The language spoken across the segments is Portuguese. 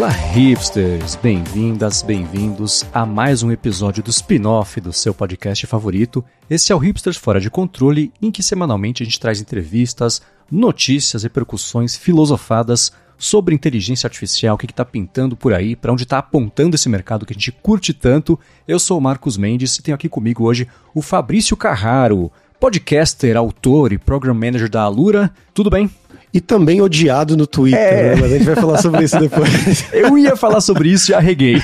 Olá, hipsters! Bem-vindas, bem-vindos a mais um episódio do spin-off do seu podcast favorito. Esse é o Hipsters Fora de Controle, em que semanalmente a gente traz entrevistas, notícias, repercussões filosofadas sobre inteligência artificial, o que está pintando por aí, para onde está apontando esse mercado que a gente curte tanto. Eu sou o Marcos Mendes e tenho aqui comigo hoje o Fabrício Carraro, podcaster, autor e program manager da Alura. Tudo bem? E também odiado no Twitter, é. né? Mas a gente vai falar sobre isso depois. Eu ia falar sobre isso e arreguei.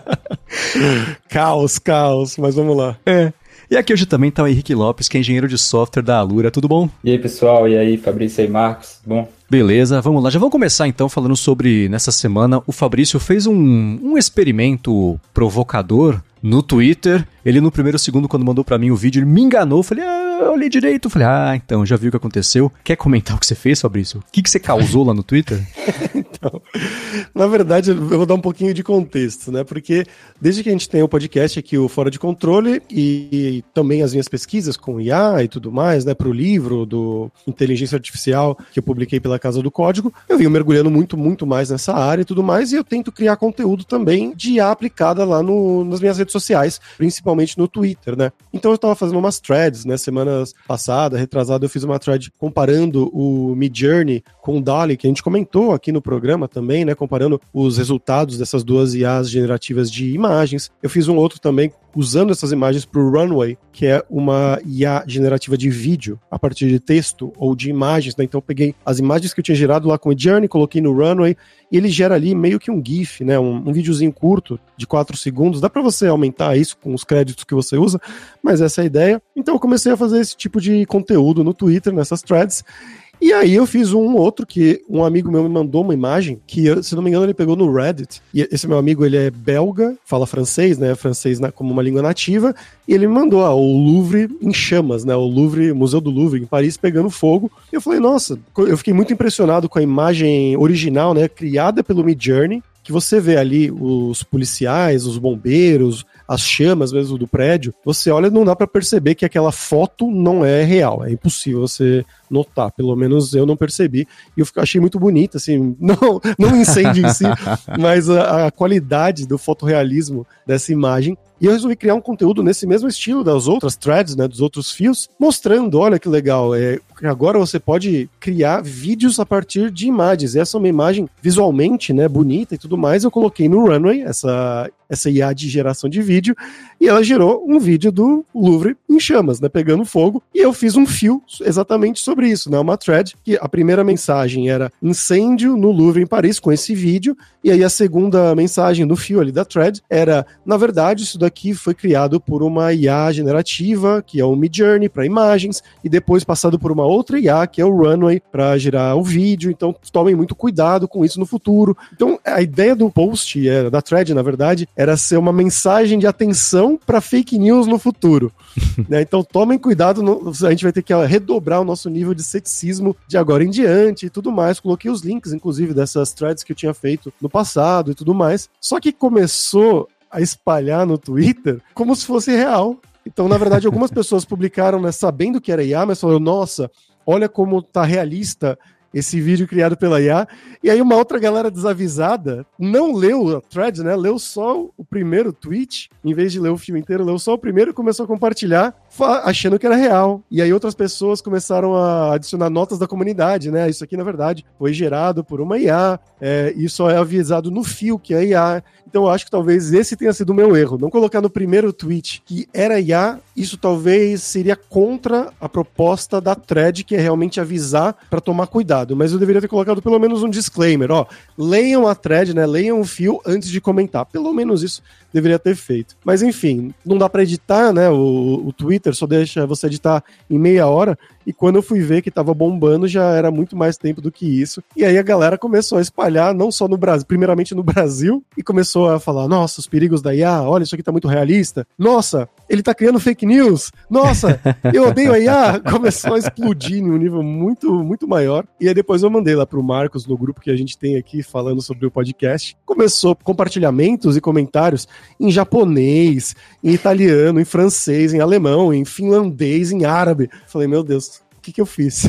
caos, caos, mas vamos lá. É. E aqui hoje também está o Henrique Lopes, que é engenheiro de software da Alura. Tudo bom? E aí, pessoal? E aí, Fabrício e Marcos? Bom? Beleza, vamos lá. Já vamos começar então falando sobre, nessa semana, o Fabrício fez um, um experimento provocador no Twitter. Ele no primeiro segundo, quando mandou para mim o vídeo, ele me enganou. Eu falei, ah, eu olhei direito. Falei, ah, então, já viu o que aconteceu. Quer comentar o que você fez, Fabrício? O que, que você causou lá no Twitter? então, na verdade, eu vou dar um pouquinho de contexto, né? Porque desde que a gente tem o podcast aqui, o Fora de Controle, e, e também as minhas pesquisas com IA e tudo mais, né? Para o livro do Inteligência Artificial que eu publiquei pela Casa do Código, eu venho mergulhando muito, muito mais nessa área e tudo mais, e eu tento criar conteúdo também de IA aplicada lá no, nas minhas redes sociais, principalmente no Twitter, né? Então eu estava fazendo umas threads, né? Semanas passadas, retrasada, eu fiz uma thread comparando o Midjourney com o DALI, que a gente comentou aqui no programa também, né? Comparando os resultados dessas duas IAs generativas de imagens. Eu fiz um outro também usando essas imagens para o Runway, que é uma IA generativa de vídeo a partir de texto ou de imagens. Né? Então eu peguei as imagens que eu tinha gerado lá com o Journey, coloquei no Runway e ele gera ali meio que um GIF, né? Um, um videozinho curto de 4 segundos. Dá para você aumentar isso com os créditos que você usa, mas essa é a ideia. Então eu comecei a fazer esse tipo de conteúdo no Twitter, nessas threads. E aí eu fiz um outro que um amigo meu me mandou uma imagem que, se não me engano, ele pegou no Reddit. E esse meu amigo, ele é belga, fala francês, né? Francês como uma língua nativa. E ele me mandou ó, o Louvre em chamas, né? O Louvre, Museu do Louvre em Paris pegando fogo. E eu falei, nossa, eu fiquei muito impressionado com a imagem original, né? Criada pelo Midjourney que você vê ali os policiais, os bombeiros, as chamas mesmo do prédio, você olha não dá para perceber que aquela foto não é real, é impossível você notar, pelo menos eu não percebi, e eu achei muito bonito, assim, não, não incêndio em si, mas a, a qualidade do fotorrealismo dessa imagem. E eu resolvi criar um conteúdo nesse mesmo estilo das outras threads, né, dos outros fios, mostrando, olha que legal, é, agora você pode criar vídeos a partir de imagens. Essa é uma imagem visualmente, né, bonita e tudo mais. Eu coloquei no Runway essa essa IA de geração de vídeo e ela gerou um vídeo do Louvre em chamas, né, pegando fogo. E eu fiz um fio exatamente sobre isso, né, uma thread que a primeira mensagem era incêndio no Louvre em Paris com esse vídeo e aí a segunda mensagem do fio ali da thread era, na verdade, isso daqui foi criado por uma IA generativa, que é o Midjourney para imagens e depois passado por uma outra IA, que é o Runway, para gerar o vídeo. Então, tomem muito cuidado com isso no futuro. Então, a ideia do post, é, da thread, na verdade, era ser uma mensagem de atenção para fake news no futuro. né? Então, tomem cuidado, no, a gente vai ter que redobrar o nosso nível de ceticismo de agora em diante e tudo mais. Coloquei os links, inclusive, dessas threads que eu tinha feito no passado e tudo mais. Só que começou a espalhar no Twitter como se fosse real. Então, na verdade, algumas pessoas publicaram, né, sabendo que era IA, mas falaram, nossa, olha como tá realista esse vídeo criado pela IA. E aí uma outra galera desavisada não leu a thread, né? Leu só o primeiro tweet, em vez de ler o filme inteiro, leu só o primeiro e começou a compartilhar, achando que era real. E aí outras pessoas começaram a adicionar notas da comunidade, né? Isso aqui, na verdade, foi gerado por uma IA, é, só é avisado no fio que é IA. Então eu acho que talvez esse tenha sido o meu erro. Não colocar no primeiro tweet que era IA, isso talvez seria contra a proposta da thread, que é realmente avisar para tomar cuidado. Mas eu deveria ter colocado pelo menos um disclaimer, ó. Leiam a thread, né? Leiam o fio antes de comentar. Pelo menos isso deveria ter feito. Mas enfim, não dá para editar, né? O, o Twitter só deixa você editar em meia hora. E quando eu fui ver que tava bombando, já era muito mais tempo do que isso. E aí a galera começou a espalhar, não só no Brasil, primeiramente no Brasil, e começou a falar: nossa, os perigos da IA, olha, isso aqui tá muito realista. Nossa, ele tá criando fake news. Nossa, eu odeio a IA. Começou a explodir em um nível muito, muito maior. E aí depois eu mandei lá pro Marcos, no grupo que a gente tem aqui falando sobre o podcast. Começou compartilhamentos e comentários em japonês, em italiano, em francês, em alemão, em finlandês, em árabe. Falei, meu Deus, que, que eu fiz?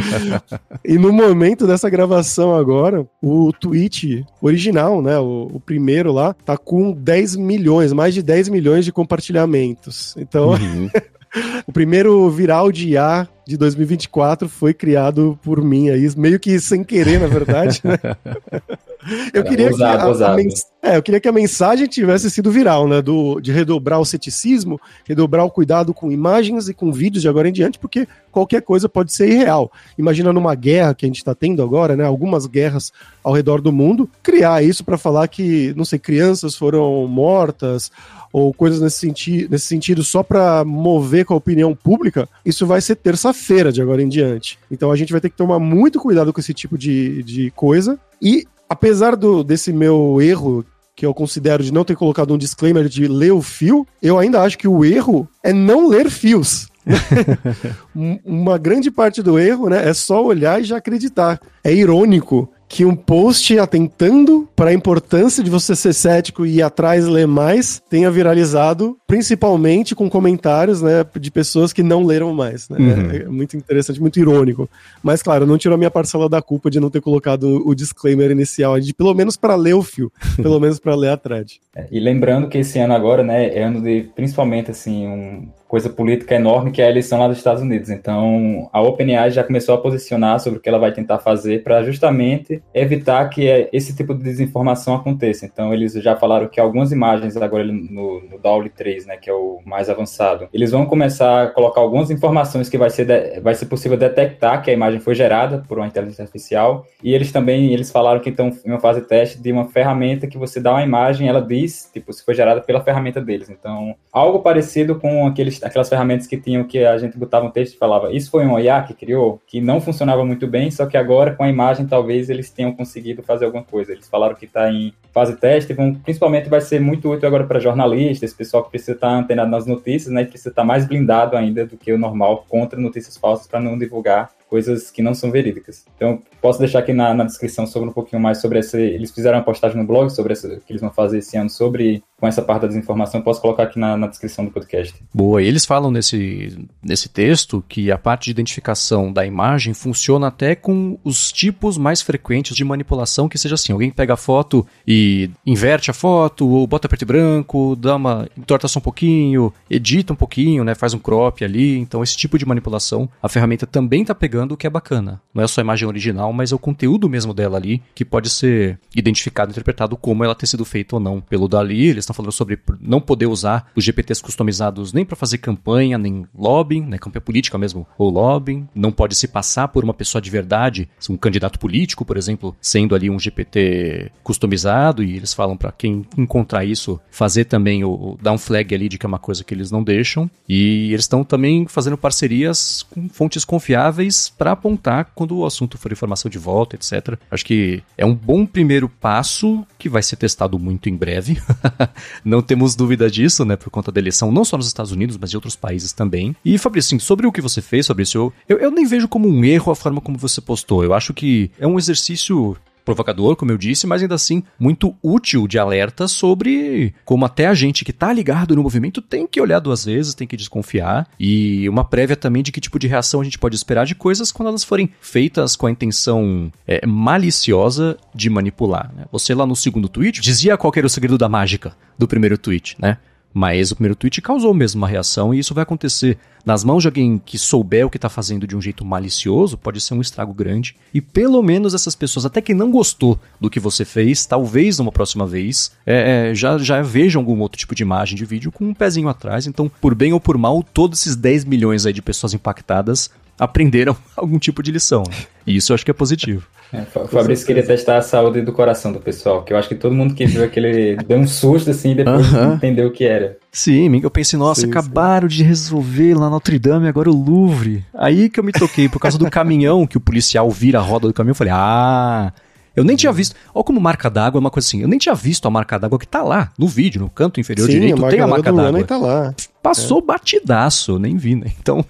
e no momento dessa gravação agora, o tweet original, né, o, o, primeiro lá, tá com 10 milhões, mais de 10 milhões de compartilhamentos. Então, uhum. o primeiro viral de IA de 2024 foi criado por mim aí, meio que sem querer, na verdade. Né? Eu queria, que a, a mens... é, eu queria que a mensagem tivesse sido viral, né? Do, de redobrar o ceticismo, redobrar o cuidado com imagens e com vídeos de agora em diante, porque qualquer coisa pode ser irreal. Imagina numa guerra que a gente está tendo agora, né? Algumas guerras ao redor do mundo, criar isso para falar que, não sei, crianças foram mortas ou coisas nesse, senti nesse sentido só para mover com a opinião pública, isso vai ser terça-feira de agora em diante. Então a gente vai ter que tomar muito cuidado com esse tipo de, de coisa. E apesar do, desse meu erro que eu considero de não ter colocado um disclaimer de ler o fio, eu ainda acho que o erro é não ler fios. Uma grande parte do erro, né, é só olhar e já acreditar. É irônico que um post atentando para a importância de você ser cético e ir atrás ler mais tenha viralizado, principalmente com comentários, né, de pessoas que não leram mais, né? Uhum. É muito interessante, muito irônico. Mas claro, não tirou a minha parcela da culpa de não ter colocado o disclaimer inicial, de pelo menos para ler o fio, pelo menos para ler a thread. É, e lembrando que esse ano agora, né, é ano de principalmente assim um coisa política enorme que é a eleição lá dos Estados Unidos. Então, a OpenAI já começou a posicionar sobre o que ela vai tentar fazer para justamente evitar que esse tipo de desinformação aconteça. Então, eles já falaram que algumas imagens agora no, no DALL 3, né, que é o mais avançado, eles vão começar a colocar algumas informações que vai ser, de, vai ser possível detectar que a imagem foi gerada por uma inteligência artificial. E eles também, eles falaram que estão em uma fase de teste de uma ferramenta que você dá uma imagem, ela diz, tipo, se foi gerada pela ferramenta deles. Então, algo parecido com aqueles aquelas ferramentas que tinham que a gente botava um texto e falava, isso foi um IA que criou, que não funcionava muito bem, só que agora com a imagem talvez eles tenham conseguido fazer alguma coisa. Eles falaram que está em fase teste, vão, principalmente vai ser muito útil agora para jornalistas, pessoal que precisa estar tá antenado nas notícias, né, precisa estar mais blindado ainda do que o normal contra notícias falsas para não divulgar coisas que não são verídicas. Então, posso deixar aqui na, na descrição sobre um pouquinho mais sobre esse. Eles fizeram uma postagem no blog sobre essa, que eles vão fazer esse ano sobre com essa parte da desinformação. Posso colocar aqui na, na descrição do podcast. Boa, eles falam nesse, nesse texto que a parte de identificação da imagem funciona até com os tipos mais frequentes de manipulação, que seja assim: alguém pega a foto e inverte a foto, ou bota preto e branco, dá uma. entorta só um pouquinho, edita um pouquinho, né? Faz um crop ali. Então, esse tipo de manipulação, a ferramenta também está pegando o que é bacana. Não é só a imagem original, mas é o conteúdo mesmo dela ali, que pode ser identificado, interpretado como ela ter sido feita ou não pelo Dali. Eles estão falando sobre não poder usar os GPTs customizados nem para fazer campanha, nem lobbying, né, campanha política mesmo, ou lobbying. Não pode se passar por uma pessoa de verdade, um candidato político, por exemplo, sendo ali um GPT customizado. E eles falam para quem encontrar isso, fazer também o, o dar um flag ali de que é uma coisa que eles não deixam. E eles estão também fazendo parcerias com fontes confiáveis para apontar quando o assunto for informação de volta, etc. Acho que é um bom primeiro passo que vai ser testado muito em breve. não temos dúvida disso, né, por conta da eleição, não só nos Estados Unidos, mas em outros países também. E, Fabrício, sobre o que você fez, Fabrício, eu, eu nem vejo como um erro a forma como você postou. Eu acho que é um exercício provocador, como eu disse, mas ainda assim muito útil de alerta sobre como até a gente que está ligado no movimento tem que olhar duas vezes, tem que desconfiar e uma prévia também de que tipo de reação a gente pode esperar de coisas quando elas forem feitas com a intenção é, maliciosa de manipular. Né? Você lá no segundo tweet dizia qual era o segredo da mágica do primeiro tweet, né? Mas o primeiro tweet causou mesmo uma reação e isso vai acontecer nas mãos de alguém que souber o que está fazendo de um jeito malicioso, pode ser um estrago grande. E pelo menos essas pessoas, até que não gostou do que você fez, talvez numa próxima vez, é, é, já, já vejam algum outro tipo de imagem, de vídeo com um pezinho atrás. Então, por bem ou por mal, todos esses 10 milhões aí de pessoas impactadas aprenderam algum tipo de lição. Né? E isso eu acho que é positivo. É, o Fabrício queria testar a saúde do coração do pessoal, que eu acho que todo mundo que viu aquele deu um susto assim e depois uh -huh. entendeu o que era. Sim, eu pensei, nossa, sim, acabaram sim. de resolver lá Notre Dame, agora o Louvre. Aí que eu me toquei, por causa do caminhão, que o policial vira a roda do caminhão, eu falei, ah, Eu nem tinha visto. Olha como marca d'água é uma coisa assim. Eu nem tinha visto a marca d'água que tá lá no vídeo, no canto inferior Sim, direito, a tem a marca d'água. tá lá. Passou é. batidaço, nem vi, né? Então,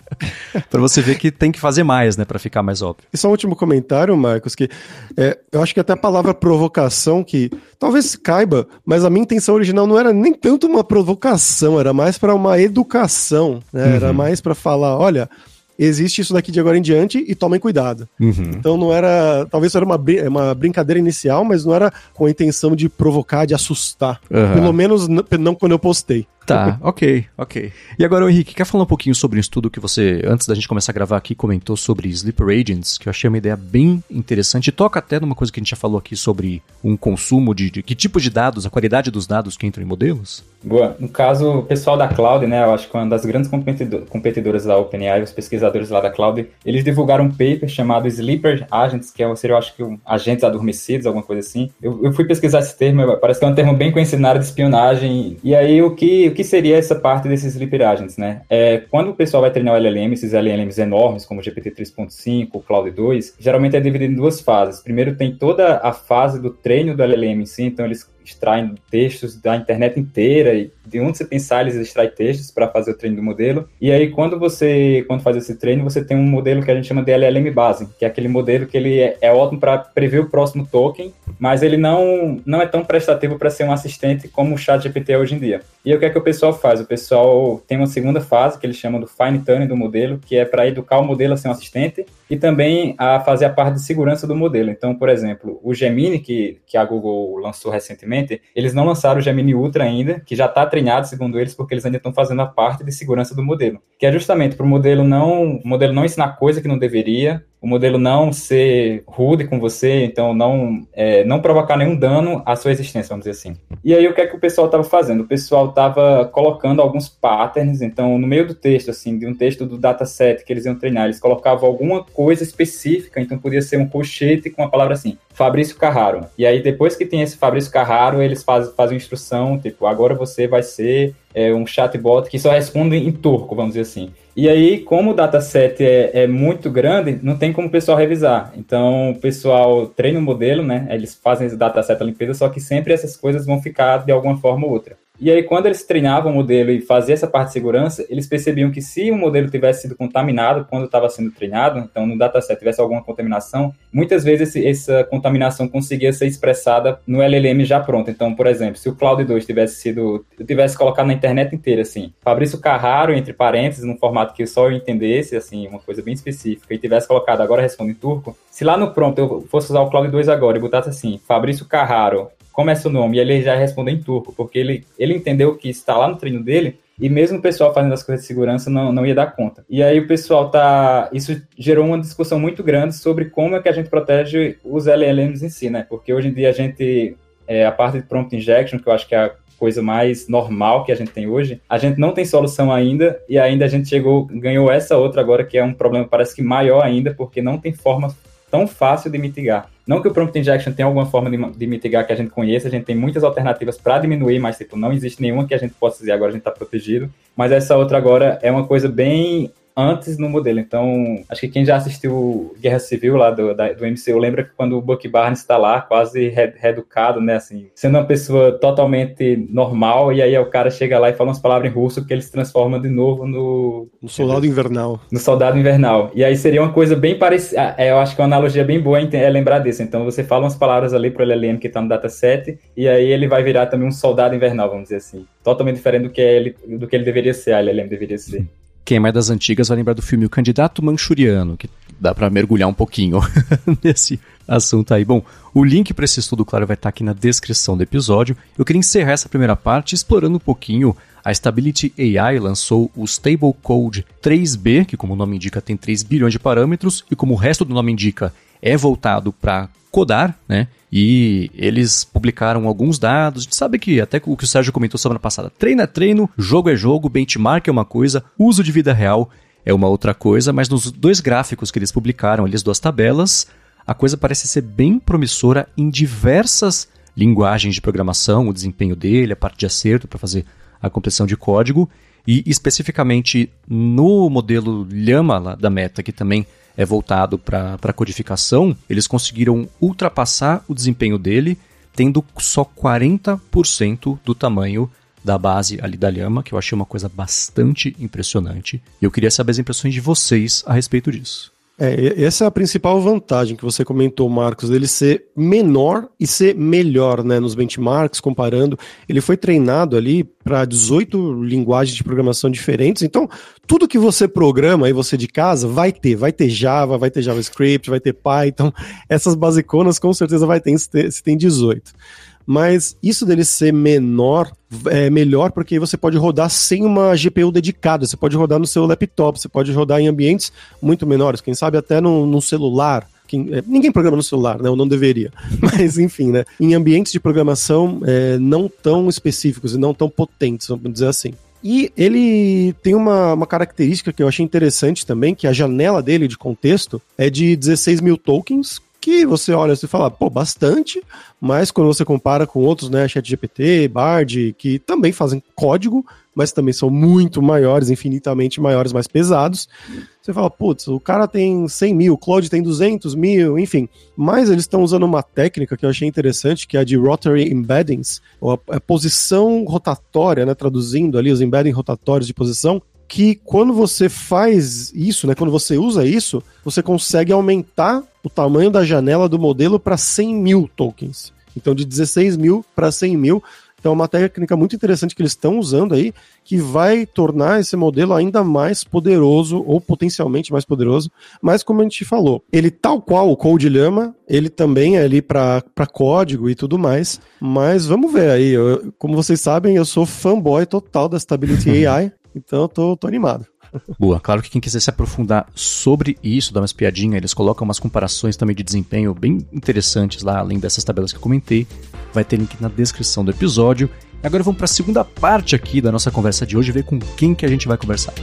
para você ver que tem que fazer mais, né, para ficar mais óbvio. E só um último comentário, Marcos, que é, eu acho que até a palavra provocação, que talvez caiba, mas a minha intenção original não era nem tanto uma provocação, era mais para uma educação, né? Uhum. Era mais para falar, olha, existe isso daqui de agora em diante e tomem cuidado. Uhum. Então não era. Talvez era uma, uma brincadeira inicial, mas não era com a intenção de provocar, de assustar. Uhum. Pelo menos não quando eu postei. Tá, ok, ok. E agora, Henrique, quer falar um pouquinho sobre um estudo que você, antes da gente começar a gravar aqui, comentou sobre Sleeper Agents, que eu achei uma ideia bem interessante. E toca até numa coisa que a gente já falou aqui sobre um consumo de, de que tipo de dados, a qualidade dos dados que entram em modelos? Boa. No caso, o pessoal da Cloud, né, eu acho que uma das grandes competidoras da OpenAI, os pesquisadores lá da Cloud, eles divulgaram um paper chamado Sleeper Agents, que é, seria, eu acho que, um, agentes adormecidos, alguma coisa assim. Eu, eu fui pesquisar esse termo, parece que é um termo bem conhecido na área de espionagem. E aí, o que o que seria essa parte desses sleeper agents, né? É, quando o pessoal vai treinar o LLM, esses LLMs enormes, como o GPT 3.5, o Cloud 2, geralmente é dividido em duas fases. Primeiro tem toda a fase do treino do LLM em si, então eles extraem textos da internet inteira e de onde você pensar eles extraem textos para fazer o treino do modelo. E aí quando você quando faz esse treino, você tem um modelo que a gente chama de LLM base, que é aquele modelo que ele é, é ótimo para prever o próximo token, mas ele não não é tão prestativo para ser um assistente como o ChatGPT é hoje em dia. E o que é que o pessoal faz? O pessoal tem uma segunda fase que eles chamam do fine tuning do modelo, que é para educar o modelo a ser um assistente e também a fazer a parte de segurança do modelo. Então, por exemplo, o Gemini que que a Google lançou recentemente recentemente, eles não lançaram o Gemini Ultra ainda, que já está treinado, segundo eles, porque eles ainda estão fazendo a parte de segurança do modelo, que é justamente para o modelo não, o modelo não ensinar coisa que não deveria, o modelo não ser rude com você, então não, é, não provocar nenhum dano à sua existência, vamos dizer assim. E aí o que é que o pessoal estava fazendo? O pessoal estava colocando alguns patterns, então no meio do texto, assim, de um texto do dataset que eles iam treinar, eles colocavam alguma coisa específica, então podia ser um colchete com a palavra assim, Fabrício Carraro. E aí depois que tem esse Fabrício Carraro, eles fazem, fazem instrução, tipo, agora você vai ser é, um chatbot que só responde em turco, vamos dizer assim. E aí, como o dataset é, é muito grande, não tem como o pessoal revisar. Então, o pessoal treina o modelo, né? Eles fazem esse dataset a limpeza, só que sempre essas coisas vão ficar de alguma forma ou outra. E aí, quando eles treinavam o modelo e faziam essa parte de segurança, eles percebiam que se o modelo tivesse sido contaminado quando estava sendo treinado, então no dataset tivesse alguma contaminação, muitas vezes esse, essa contaminação conseguia ser expressada no LLM já pronto. Então, por exemplo, se o Cloud 2 tivesse sido, tivesse colocado na internet inteira, assim, Fabrício Carraro, entre parênteses, num formato que só eu entendesse, assim, uma coisa bem específica, e tivesse colocado agora responde em turco, se lá no prompt eu fosse usar o Cloud 2 agora e botasse assim, Fabrício Carraro, é seu nome? E ele já respondeu em turco, porque ele, ele entendeu que está lá no treino dele e mesmo o pessoal fazendo as coisas de segurança não, não ia dar conta. E aí o pessoal tá. Isso gerou uma discussão muito grande sobre como é que a gente protege os LLMs em si, né? Porque hoje em dia a gente. É, a parte de prompt injection, que eu acho que é a coisa mais normal que a gente tem hoje, a gente não tem solução ainda e ainda a gente chegou, ganhou essa outra agora que é um problema parece que maior ainda, porque não tem forma tão fácil de mitigar. Não que o prompt injection tenha alguma forma de, de mitigar que a gente conheça, a gente tem muitas alternativas para diminuir, mas tipo, não existe nenhuma que a gente possa dizer agora a gente está protegido. Mas essa outra agora é uma coisa bem antes no modelo. Então, acho que quem já assistiu Guerra Civil lá do, da, do MCU lembra que quando o Bucky Barnes está lá, quase re, reeducado, né, assim, sendo uma pessoa totalmente normal, e aí o cara chega lá e fala umas palavras em russo que ele se transforma de novo no... No Soldado Invernal. No Soldado Invernal. E aí seria uma coisa bem parecida, é, eu acho que é uma analogia bem boa é lembrar disso. Então, você fala umas palavras ali pro LLM que está no dataset, e aí ele vai virar também um Soldado Invernal, vamos dizer assim. Totalmente diferente do que ele, do que ele deveria ser, a LLM deveria ser. Quem é mais das antigas vai lembrar do filme O Candidato Manchuriano, que dá para mergulhar um pouquinho nesse assunto aí. Bom, o link para esse estudo, claro, vai estar aqui na descrição do episódio. Eu queria encerrar essa primeira parte explorando um pouquinho. A Stability AI lançou o Stable Code 3B, que, como o nome indica, tem 3 bilhões de parâmetros, e como o resto do nome indica, é voltado para codar, né? E eles publicaram alguns dados. A gente sabe que até o que o Sérgio comentou semana passada: treino é treino, jogo é jogo, benchmark é uma coisa, uso de vida real é uma outra coisa, mas nos dois gráficos que eles publicaram, eles duas tabelas, a coisa parece ser bem promissora em diversas linguagens de programação, o desempenho dele, a parte de acerto para fazer a compressão de código, e especificamente no modelo Llama da Meta, que também é voltado para codificação, eles conseguiram ultrapassar o desempenho dele, tendo só 40% do tamanho da base ali da Lhama, que eu achei uma coisa bastante impressionante. E eu queria saber as impressões de vocês a respeito disso. É, essa é a principal vantagem que você comentou, Marcos, dele ser menor e ser melhor, né, nos benchmarks, comparando. Ele foi treinado ali para 18 linguagens de programação diferentes, então tudo que você programa aí, você de casa, vai ter. Vai ter Java, vai ter JavaScript, vai ter Python, essas basiconas com certeza vai ter, se tem 18 mas isso dele ser menor é melhor porque você pode rodar sem uma GPU dedicada, você pode rodar no seu laptop, você pode rodar em ambientes muito menores, quem sabe até no, celular. Quem, é, ninguém programa no celular, né? Eu não deveria. Mas, enfim, né? Em ambientes de programação é, não tão específicos e não tão potentes, vamos dizer assim. E ele tem uma, uma característica que eu achei interessante também, que a janela dele de contexto é de 16 mil tokens, que você olha e fala, pô, bastante, mas quando você compara com outros, né, ChatGPT, Bard, que também fazem código, mas também são muito maiores, infinitamente maiores, mais pesados, você fala, putz, o cara tem 100 mil, o Claude tem 200 mil, enfim. Mas eles estão usando uma técnica que eu achei interessante, que é a de Rotary Embeddings, ou a, a posição rotatória, né, traduzindo ali os embedding rotatórios de posição, que quando você faz isso, né, quando você usa isso, você consegue aumentar o tamanho da janela do modelo para 100 mil tokens. Então, de 16 mil para 100 mil. Então, é uma técnica muito interessante que eles estão usando aí, que vai tornar esse modelo ainda mais poderoso, ou potencialmente mais poderoso. Mas, como a gente falou, ele, tal qual o Code Llama, ele também é ali para código e tudo mais. Mas vamos ver aí. Eu, como vocês sabem, eu sou fanboy total da Stability AI. Então eu tô, tô animado. Boa, claro que quem quiser se aprofundar sobre isso, dar umas piadinhas, eles colocam umas comparações também de desempenho bem interessantes lá, além dessas tabelas que eu comentei. Vai ter link na descrição do episódio. Agora vamos para a segunda parte aqui da nossa conversa de hoje, ver com quem que a gente vai conversar.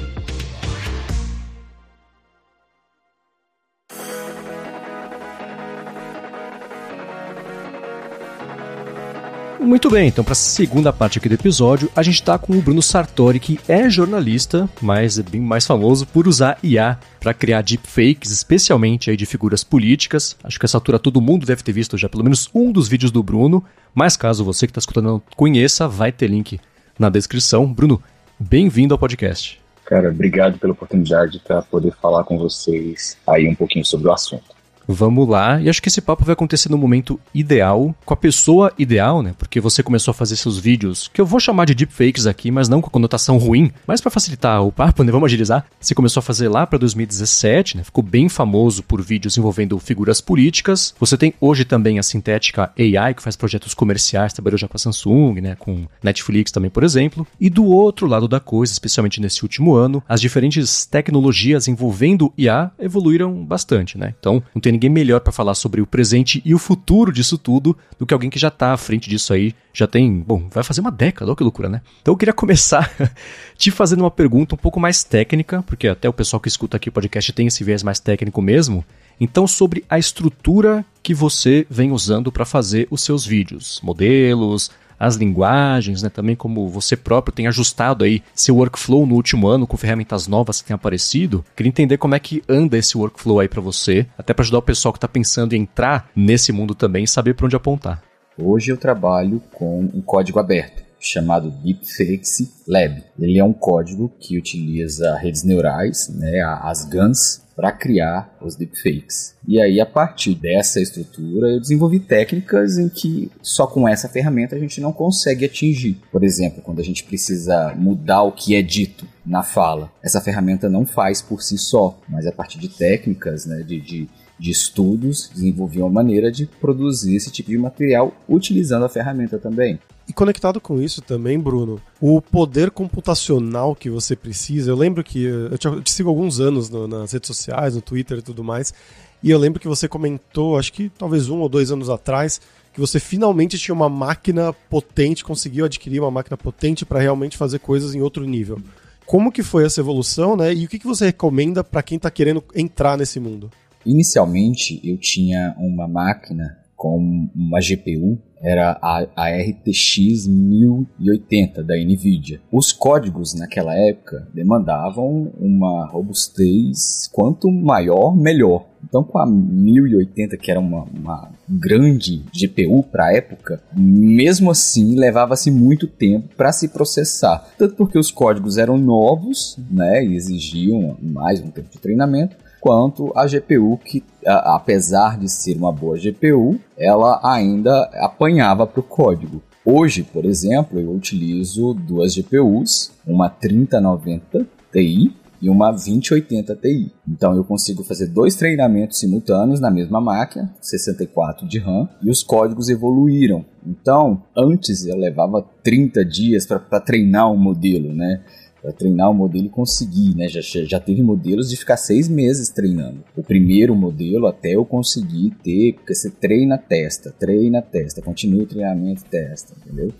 Muito bem, então para a segunda parte aqui do episódio, a gente está com o Bruno Sartori, que é jornalista, mas é bem mais famoso por usar IA para criar deepfakes, especialmente aí de figuras políticas. Acho que essa altura todo mundo deve ter visto já pelo menos um dos vídeos do Bruno, mas caso você que está escutando não conheça, vai ter link na descrição. Bruno, bem-vindo ao podcast. Cara, obrigado pela oportunidade para poder falar com vocês aí um pouquinho sobre o assunto. Vamos lá, e acho que esse papo vai acontecer no momento ideal, com a pessoa ideal, né? Porque você começou a fazer seus vídeos, que eu vou chamar de deepfakes aqui, mas não com conotação ruim, mas para facilitar o papo, né? Vamos agilizar. Você começou a fazer lá para 2017, né? Ficou bem famoso por vídeos envolvendo figuras políticas. Você tem hoje também a Sintética AI, que faz projetos comerciais, trabalhou já com a Samsung, né? Com Netflix também, por exemplo. E do outro lado da coisa, especialmente nesse último ano, as diferentes tecnologias envolvendo IA evoluíram bastante, né? Então, não tem ninguém melhor para falar sobre o presente e o futuro disso tudo do que alguém que já está à frente disso aí. Já tem, bom, vai fazer uma década, olha que loucura, né? Então eu queria começar te fazendo uma pergunta um pouco mais técnica, porque até o pessoal que escuta aqui o podcast tem esse viés mais técnico mesmo. Então, sobre a estrutura que você vem usando para fazer os seus vídeos, modelos, as linguagens, né? Também como você próprio tem ajustado aí seu workflow no último ano com ferramentas novas que têm aparecido. Queria entender como é que anda esse workflow aí para você, até para ajudar o pessoal que está pensando em entrar nesse mundo também e saber para onde apontar. Hoje eu trabalho com um código aberto chamado Deepfakes Lab. Ele é um código que utiliza redes neurais, né, as GANs, para criar os deepfakes. E aí, a partir dessa estrutura, eu desenvolvi técnicas em que só com essa ferramenta a gente não consegue atingir. Por exemplo, quando a gente precisa mudar o que é dito na fala, essa ferramenta não faz por si só, mas a partir de técnicas, né, de, de de estudos, desenvolvi uma maneira de produzir esse tipo de material utilizando a ferramenta também. E conectado com isso também, Bruno, o poder computacional que você precisa. Eu lembro que eu te, eu te sigo há alguns anos no, nas redes sociais, no Twitter e tudo mais. E eu lembro que você comentou, acho que talvez um ou dois anos atrás, que você finalmente tinha uma máquina potente, conseguiu adquirir uma máquina potente para realmente fazer coisas em outro nível. Como que foi essa evolução, né? E o que, que você recomenda para quem está querendo entrar nesse mundo? Inicialmente, eu tinha uma máquina com uma GPU era a, a RTX 1080 da Nvidia. Os códigos naquela época demandavam uma robustez quanto maior, melhor. Então, com a 1080, que era uma, uma grande GPU para a época, mesmo assim levava-se muito tempo para se processar. Tanto porque os códigos eram novos, né, e exigiam mais um tempo de treinamento, quanto a GPU que, apesar de ser uma boa GPU, ela ainda apanhava para o código. Hoje, por exemplo, eu utilizo duas GPUs, uma 3090 Ti e uma 2080 Ti. Então eu consigo fazer dois treinamentos simultâneos na mesma máquina, 64 de RAM, e os códigos evoluíram. Então, antes eu levava 30 dias para treinar um modelo, né? Para treinar o modelo e conseguir, né? Já, já teve modelos de ficar seis meses treinando. O primeiro modelo até eu conseguir ter, porque você treina, testa, treina, testa, continua o treinamento, testa, entendeu?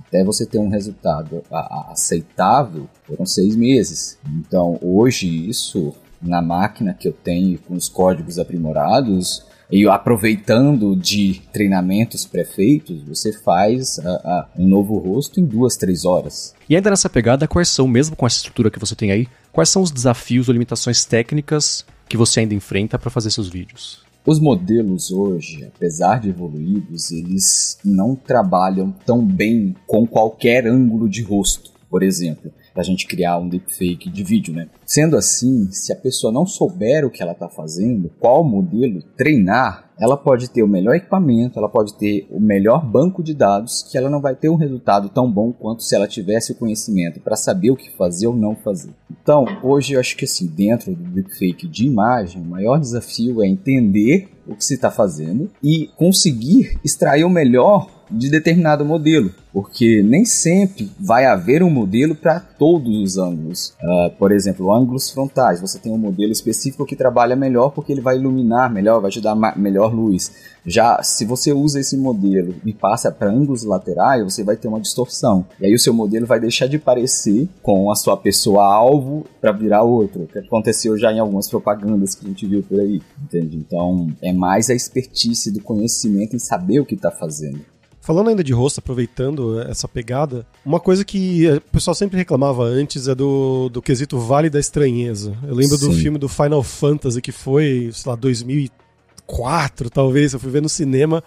Até você ter um resultado aceitável, foram seis meses. Então, hoje isso, na máquina que eu tenho com os códigos aprimorados, e aproveitando de treinamentos pré-feitos, você faz a, a, um novo rosto em duas, três horas. E ainda nessa pegada, quais são, mesmo com essa estrutura que você tem aí, quais são os desafios ou limitações técnicas que você ainda enfrenta para fazer seus vídeos? Os modelos hoje, apesar de evoluídos, eles não trabalham tão bem com qualquer ângulo de rosto, por exemplo para a gente criar um deepfake de vídeo, né? Sendo assim, se a pessoa não souber o que ela está fazendo, qual modelo treinar, ela pode ter o melhor equipamento, ela pode ter o melhor banco de dados, que ela não vai ter um resultado tão bom quanto se ela tivesse o conhecimento para saber o que fazer ou não fazer. Então, hoje eu acho que assim, dentro do deepfake de imagem, o maior desafio é entender o que se está fazendo e conseguir extrair o melhor de determinado modelo, porque nem sempre vai haver um modelo para todos os ângulos. Uh, por exemplo, ângulos frontais, você tem um modelo específico que trabalha melhor porque ele vai iluminar melhor, vai te dar melhor luz. Já se você usa esse modelo e passa para ângulos laterais, você vai ter uma distorção. E aí o seu modelo vai deixar de parecer com a sua pessoa alvo para virar outro, que aconteceu já em algumas propagandas que a gente viu por aí, entende? Então, é mais a expertise do conhecimento em saber o que está fazendo. Falando ainda de rosto, aproveitando essa pegada, uma coisa que o pessoal sempre reclamava antes é do, do quesito Vale da Estranheza. Eu lembro Sim. do filme do Final Fantasy que foi, sei lá, 2004, talvez. Eu fui ver no cinema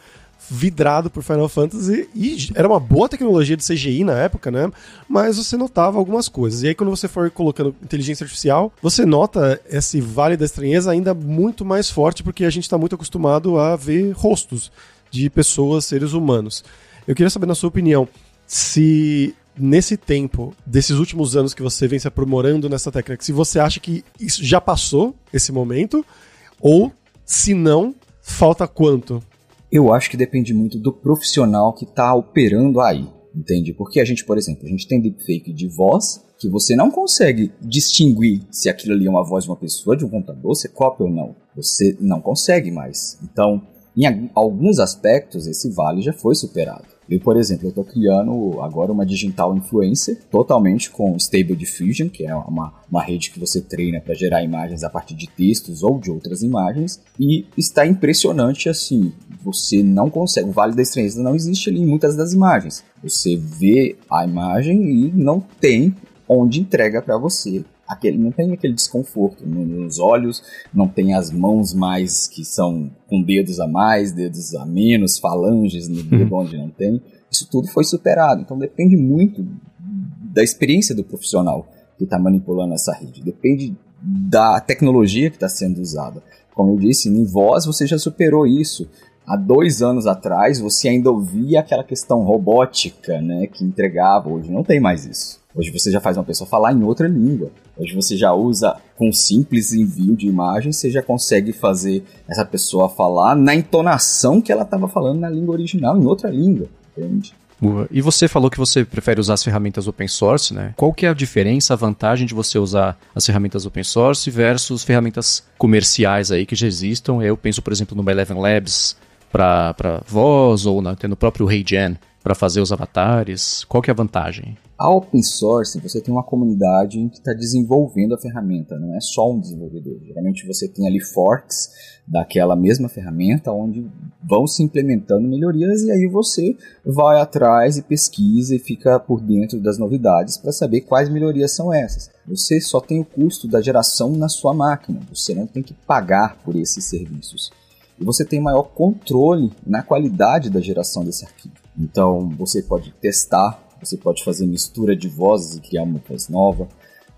vidrado por Final Fantasy e era uma boa tecnologia de CGI na época, né? Mas você notava algumas coisas. E aí quando você for colocando inteligência artificial, você nota esse vale da estranheza ainda muito mais forte porque a gente está muito acostumado a ver rostos de pessoas, seres humanos. Eu queria saber, na sua opinião, se nesse tempo, desses últimos anos que você vem se aprimorando nessa técnica, se você acha que isso já passou esse momento, ou se não, falta quanto? Eu acho que depende muito do profissional que está operando aí, entende? Porque a gente, por exemplo, a gente tem deepfake de voz, que você não consegue distinguir se aquilo ali é uma voz de uma pessoa, de um computador, se cópia ou não. Você não consegue mais. Então, em alguns aspectos, esse vale já foi superado. Eu, por exemplo, estou criando agora uma digital influencer totalmente com Stable Diffusion, que é uma, uma rede que você treina para gerar imagens a partir de textos ou de outras imagens, e está impressionante assim. Você não consegue, o Vale da Estranheza não existe ali em muitas das imagens. Você vê a imagem e não tem onde entrega para você aquele, não tem aquele desconforto nos olhos, não tem as mãos mais que são com dedos a mais, dedos a menos, falanges no dedo uhum. onde não tem. Isso tudo foi superado. Então depende muito da experiência do profissional que está manipulando essa rede. Depende da tecnologia que está sendo usada. Como eu disse, em voz você já superou isso. Há dois anos atrás você ainda ouvia aquela questão robótica, né, que entregava. Hoje não tem mais isso. Hoje você já faz uma pessoa falar em outra língua. Hoje você já usa com simples envio de imagem, você já consegue fazer essa pessoa falar na entonação que ela estava falando na língua original, em outra língua, entende? E você falou que você prefere usar as ferramentas open source, né? Qual que é a diferença, a vantagem de você usar as ferramentas open source versus ferramentas comerciais aí que já existam? Eu penso, por exemplo, no Eleven Labs para voz ou na, no próprio HeyGen para fazer os avatares. Qual que é a vantagem? A open source, você tem uma comunidade que está desenvolvendo a ferramenta, não é só um desenvolvedor. Geralmente você tem ali forks daquela mesma ferramenta, onde vão se implementando melhorias e aí você vai atrás e pesquisa e fica por dentro das novidades para saber quais melhorias são essas. Você só tem o custo da geração na sua máquina, você não tem que pagar por esses serviços. E você tem maior controle na qualidade da geração desse arquivo. Então você pode testar você pode fazer mistura de vozes e criar uma voz nova.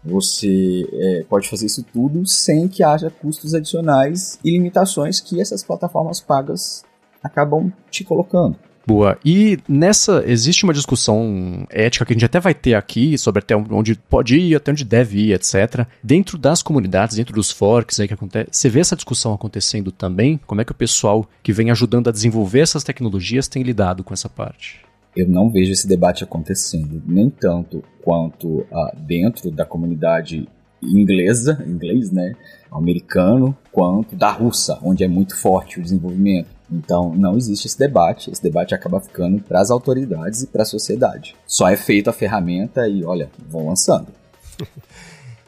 Você é, pode fazer isso tudo sem que haja custos adicionais e limitações que essas plataformas pagas acabam te colocando. Boa. E nessa existe uma discussão ética que a gente até vai ter aqui sobre até onde pode ir, até onde deve ir, etc. Dentro das comunidades, dentro dos forks aí que acontece, você vê essa discussão acontecendo também? Como é que o pessoal que vem ajudando a desenvolver essas tecnologias tem lidado com essa parte? Eu não vejo esse debate acontecendo, nem tanto quanto uh, dentro da comunidade inglesa, inglês, né, americano, quanto da russa, onde é muito forte o desenvolvimento. Então, não existe esse debate. Esse debate acaba ficando para as autoridades e para a sociedade. Só é feita a ferramenta e, olha, vão lançando.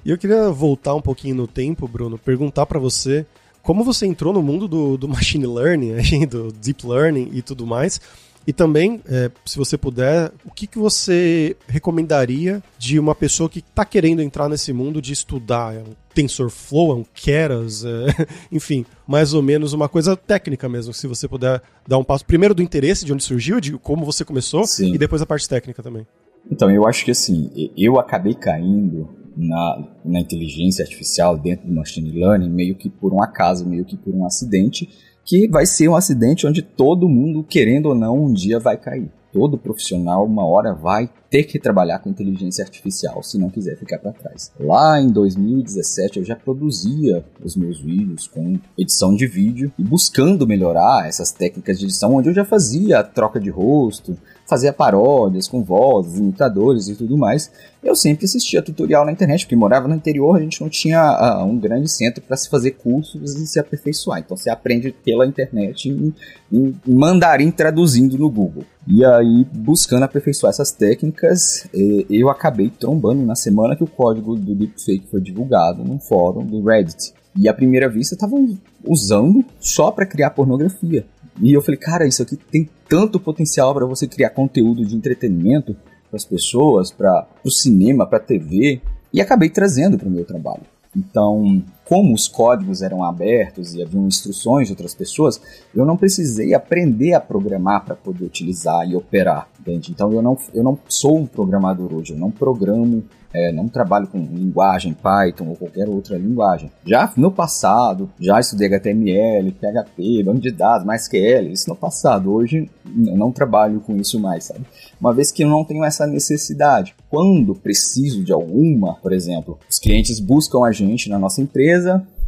E eu queria voltar um pouquinho no tempo, Bruno, perguntar para você como você entrou no mundo do, do machine learning, do deep learning e tudo mais. E também, é, se você puder, o que, que você recomendaria de uma pessoa que está querendo entrar nesse mundo de estudar? É um TensorFlow, é um Keras, é, enfim, mais ou menos uma coisa técnica mesmo, se você puder dar um passo. Primeiro do interesse, de onde surgiu, de como você começou, Sim. e depois a parte técnica também. Então, eu acho que assim, eu acabei caindo na, na inteligência artificial dentro do machine learning meio que por um acaso, meio que por um acidente, que vai ser um acidente onde todo mundo, querendo ou não, um dia vai cair. Todo profissional, uma hora, vai ter que trabalhar com inteligência artificial se não quiser ficar para trás. Lá em 2017 eu já produzia os meus vídeos com edição de vídeo e buscando melhorar essas técnicas de edição, onde eu já fazia a troca de rosto, fazia paródias com vozes, imitadores e tudo mais. Eu sempre assistia tutorial na internet, porque morava no interior, a gente não tinha uh, um grande centro para se fazer cursos e se aperfeiçoar. Então você aprende pela internet em, em, mandarim traduzindo no Google. E aí, buscando aperfeiçoar essas técnicas, eu acabei trombando na semana que o código do deepfake foi divulgado num fórum do Reddit. E à primeira vista estavam usando só para criar pornografia. E eu falei, cara, isso aqui tem tanto potencial para você criar conteúdo de entretenimento para as pessoas, para o cinema, para a TV, e acabei trazendo para o meu trabalho. Então, como os códigos eram abertos e haviam instruções de outras pessoas, eu não precisei aprender a programar para poder utilizar e operar. Entende? Então, eu não, eu não sou um programador hoje, eu não programo é, não trabalho com linguagem Python ou qualquer outra linguagem. Já no passado, já estudei HTML, PHP, banco de dados, MySQL, isso no passado. Hoje eu não trabalho com isso mais, sabe? Uma vez que eu não tenho essa necessidade. Quando preciso de alguma, por exemplo, os clientes buscam a gente na nossa empresa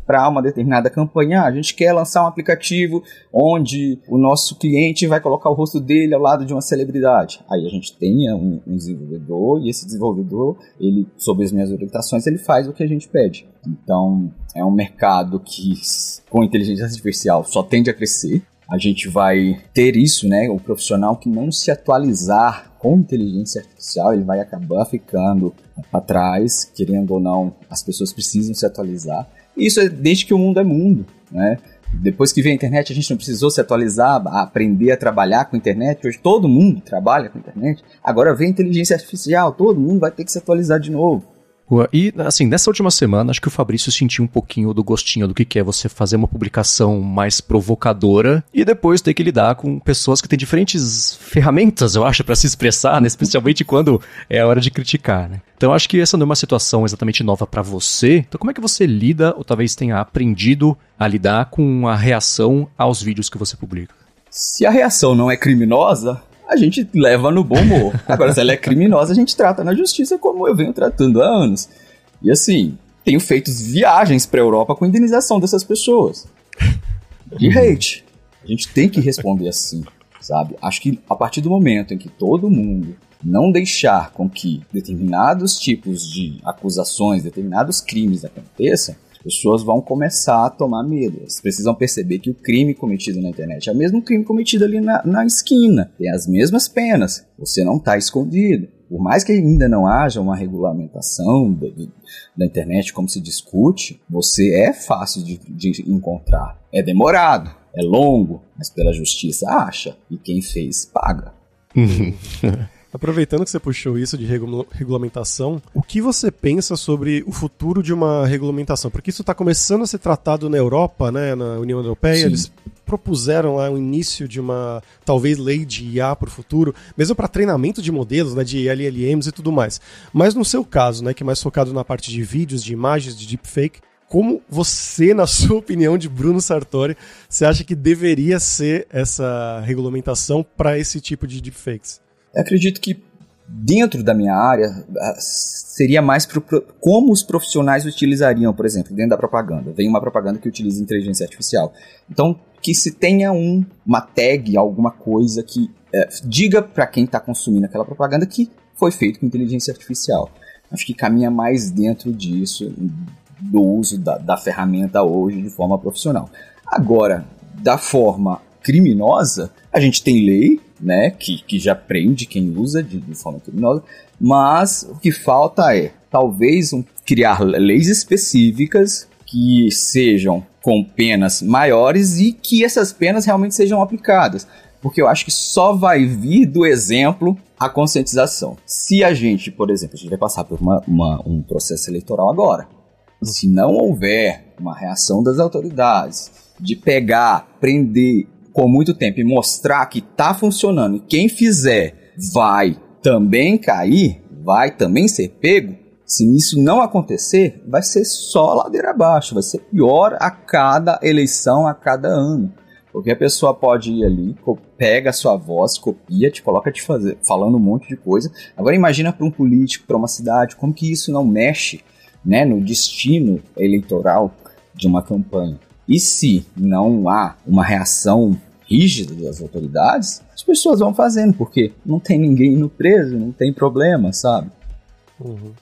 para uma determinada campanha. A gente quer lançar um aplicativo onde o nosso cliente vai colocar o rosto dele ao lado de uma celebridade. Aí a gente tem um, um desenvolvedor e esse desenvolvedor, ele, sob as minhas orientações, ele faz o que a gente pede. Então, é um mercado que, com inteligência artificial, só tende a crescer. A gente vai ter isso, né? O profissional que não se atualizar com inteligência artificial, ele vai acabar ficando para trás, querendo ou não, as pessoas precisam se atualizar. Isso é desde que o mundo é mundo, né? Depois que veio a internet, a gente não precisou se atualizar, aprender a trabalhar com a internet. Hoje todo mundo trabalha com a internet. Agora vem a inteligência artificial, todo mundo vai ter que se atualizar de novo. E, assim, nessa última semana, acho que o Fabrício sentiu um pouquinho do gostinho do que é você fazer uma publicação mais provocadora e depois ter que lidar com pessoas que têm diferentes ferramentas, eu acho, para se expressar, né? especialmente quando é a hora de criticar, né? Então, acho que essa não é uma situação exatamente nova para você. Então, como é que você lida, ou talvez tenha aprendido a lidar com a reação aos vídeos que você publica? Se a reação não é criminosa, a gente leva no bom humor. Agora, se ela é criminosa, a gente trata na justiça como eu venho tratando há anos. E assim, tenho feito viagens para a Europa com indenização dessas pessoas. De hate. A gente tem que responder assim, sabe? Acho que a partir do momento em que todo mundo não deixar com que determinados tipos de acusações, determinados crimes aconteçam, pessoas vão começar a tomar medo. Eles precisam perceber que o crime cometido na internet é o mesmo crime cometido ali na, na esquina. Tem as mesmas penas. Você não está escondido. por mais que ainda não haja uma regulamentação da, da internet como se discute, você é fácil de, de encontrar. É demorado, é longo, mas pela justiça acha. E quem fez, paga. Aproveitando que você puxou isso de regulamentação, o que você pensa sobre o futuro de uma regulamentação? Porque isso está começando a ser tratado na Europa, né, na União Europeia, Sim. eles propuseram lá o início de uma, talvez, lei de IA para o futuro, mesmo para treinamento de modelos, né, de LLMs e tudo mais. Mas no seu caso, né, que é mais focado na parte de vídeos, de imagens, de deepfake, como você, na sua opinião, de Bruno Sartori, você acha que deveria ser essa regulamentação para esse tipo de deepfakes? Eu acredito que dentro da minha área seria mais pro, como os profissionais utilizariam, por exemplo, dentro da propaganda. Vem uma propaganda que utiliza inteligência artificial. Então, que se tenha um, uma tag, alguma coisa que é, diga para quem está consumindo aquela propaganda que foi feito com inteligência artificial. Acho que caminha mais dentro disso, do uso da, da ferramenta hoje de forma profissional. Agora, da forma criminosa, a gente tem lei, né, que, que já prende quem usa de, de forma criminosa, mas o que falta é, talvez, um, criar leis específicas que sejam com penas maiores e que essas penas realmente sejam aplicadas. Porque eu acho que só vai vir do exemplo a conscientização. Se a gente, por exemplo, a gente vai passar por uma, uma, um processo eleitoral agora, se não houver uma reação das autoridades de pegar, prender por muito tempo e mostrar que está funcionando e quem fizer vai também cair, vai também ser pego, se isso não acontecer, vai ser só ladeira abaixo, vai ser pior a cada eleição, a cada ano. Porque a pessoa pode ir ali, pega a sua voz, copia, te coloca te fazer, falando um monte de coisa. Agora imagina para um político, para uma cidade, como que isso não mexe né, no destino eleitoral de uma campanha. E se não há uma reação rígida das autoridades, as pessoas vão fazendo, porque não tem ninguém indo preso, não tem problema, sabe? Uhum.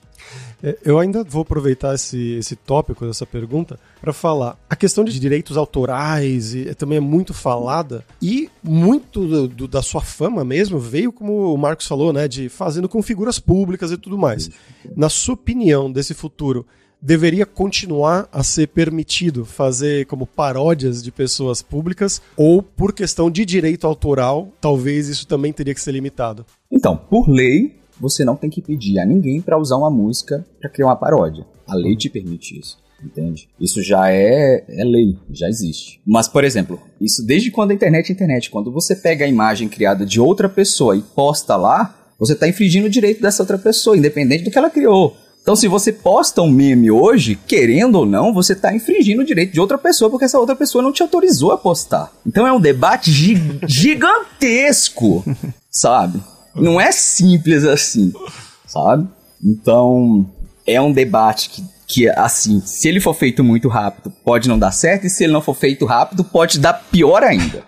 É, eu ainda vou aproveitar esse, esse tópico dessa pergunta para falar. A questão de direitos autorais e, também é muito falada e muito do, do, da sua fama mesmo veio, como o Marcos falou, né, de fazendo com figuras públicas e tudo mais. Na sua opinião desse futuro, deveria continuar a ser permitido fazer como paródias de pessoas públicas ou por questão de direito autoral, talvez isso também teria que ser limitado? Então, por lei, você não tem que pedir a ninguém para usar uma música para criar uma paródia. A lei te permite isso. Entende? Isso já é, é lei, já existe. Mas, por exemplo, isso desde quando a internet é internet. Quando você pega a imagem criada de outra pessoa e posta lá, você está infringindo o direito dessa outra pessoa, independente do que ela criou. Então, se você posta um meme hoje, querendo ou não, você está infringindo o direito de outra pessoa, porque essa outra pessoa não te autorizou a postar. Então é um debate gigantesco, sabe? Não é simples assim, sabe? Então, é um debate que, que, assim, se ele for feito muito rápido, pode não dar certo, e se ele não for feito rápido, pode dar pior ainda.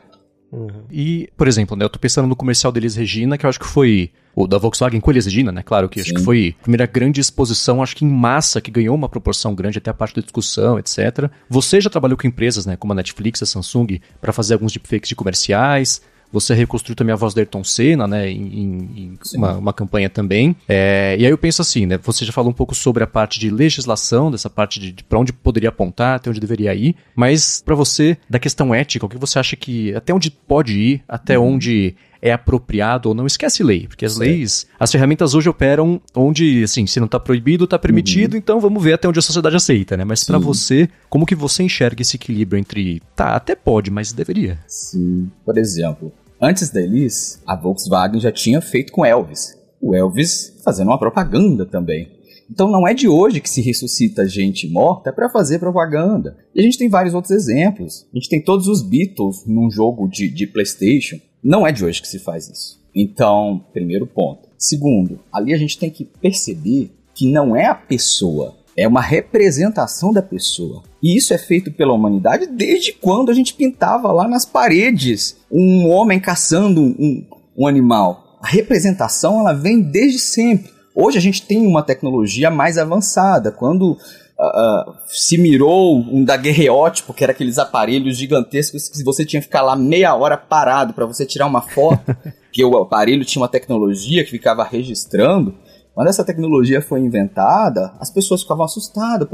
Uhum. E, por exemplo, né, eu tô pensando no comercial deles Regina, que eu acho que foi o da Volkswagen com Elis Regina, né? Claro que Sim. acho que foi a primeira grande exposição, acho que em massa, que ganhou uma proporção grande até a parte da discussão, etc. Você já trabalhou com empresas, né, como a Netflix, a Samsung, para fazer alguns deepfakes de comerciais. Você reconstruiu também a voz da Ayrton Senna, né, em, em uma, uma, campanha também. É, e aí eu penso assim, né, você já falou um pouco sobre a parte de legislação, dessa parte de, de para onde poderia apontar, até onde deveria ir, mas para você, da questão ética, o que você acha que, até onde pode ir, até uhum. onde é apropriado ou não, esquece lei, porque as leis, as ferramentas hoje operam onde, assim, se não está proibido, está permitido, uhum. então vamos ver até onde a sociedade aceita, né? Mas para você, como que você enxerga esse equilíbrio entre, tá, até pode, mas deveria? Sim, por exemplo, antes da Elis, a Volkswagen já tinha feito com Elvis. O Elvis fazendo uma propaganda também. Então não é de hoje que se ressuscita gente morta para fazer propaganda. E a gente tem vários outros exemplos. A gente tem todos os Beatles num jogo de, de PlayStation. Não é de hoje que se faz isso. Então, primeiro ponto. Segundo, ali a gente tem que perceber que não é a pessoa, é uma representação da pessoa. E isso é feito pela humanidade desde quando a gente pintava lá nas paredes um homem caçando um, um animal. A representação ela vem desde sempre. Hoje a gente tem uma tecnologia mais avançada. Quando uh, se mirou um daguerreótipo, que era aqueles aparelhos gigantescos que você tinha que ficar lá meia hora parado para você tirar uma foto. que o aparelho tinha uma tecnologia que ficava registrando. Quando essa tecnologia foi inventada, as pessoas ficavam assustadas.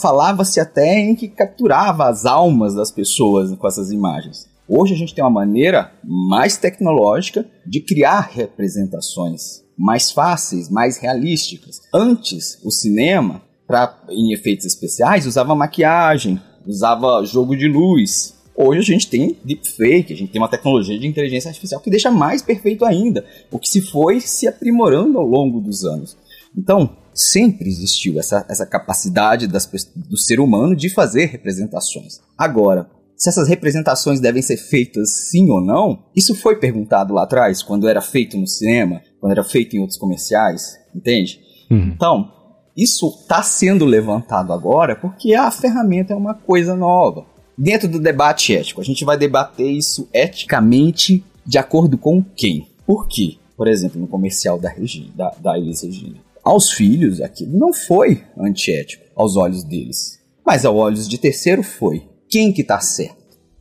Falava-se até em que capturava as almas das pessoas com essas imagens. Hoje a gente tem uma maneira mais tecnológica de criar representações mais fáceis, mais realísticas. Antes, o cinema, pra, em efeitos especiais, usava maquiagem, usava jogo de luz. Hoje a gente tem deepfake, a gente tem uma tecnologia de inteligência artificial que deixa mais perfeito ainda, o que se foi se aprimorando ao longo dos anos. Então, sempre existiu essa, essa capacidade das, do ser humano de fazer representações. Agora, se essas representações devem ser feitas sim ou não, isso foi perguntado lá atrás, quando era feito no cinema, quando era feito em outros comerciais, entende? Uhum. Então, isso está sendo levantado agora porque a ferramenta é uma coisa nova. Dentro do debate ético, a gente vai debater isso eticamente de acordo com quem? Por quê? Por exemplo, no comercial da, Regina, da, da Elis Regina. Aos filhos, aquilo não foi antiético aos olhos deles. Mas aos olhos de terceiro foi quem que está certo?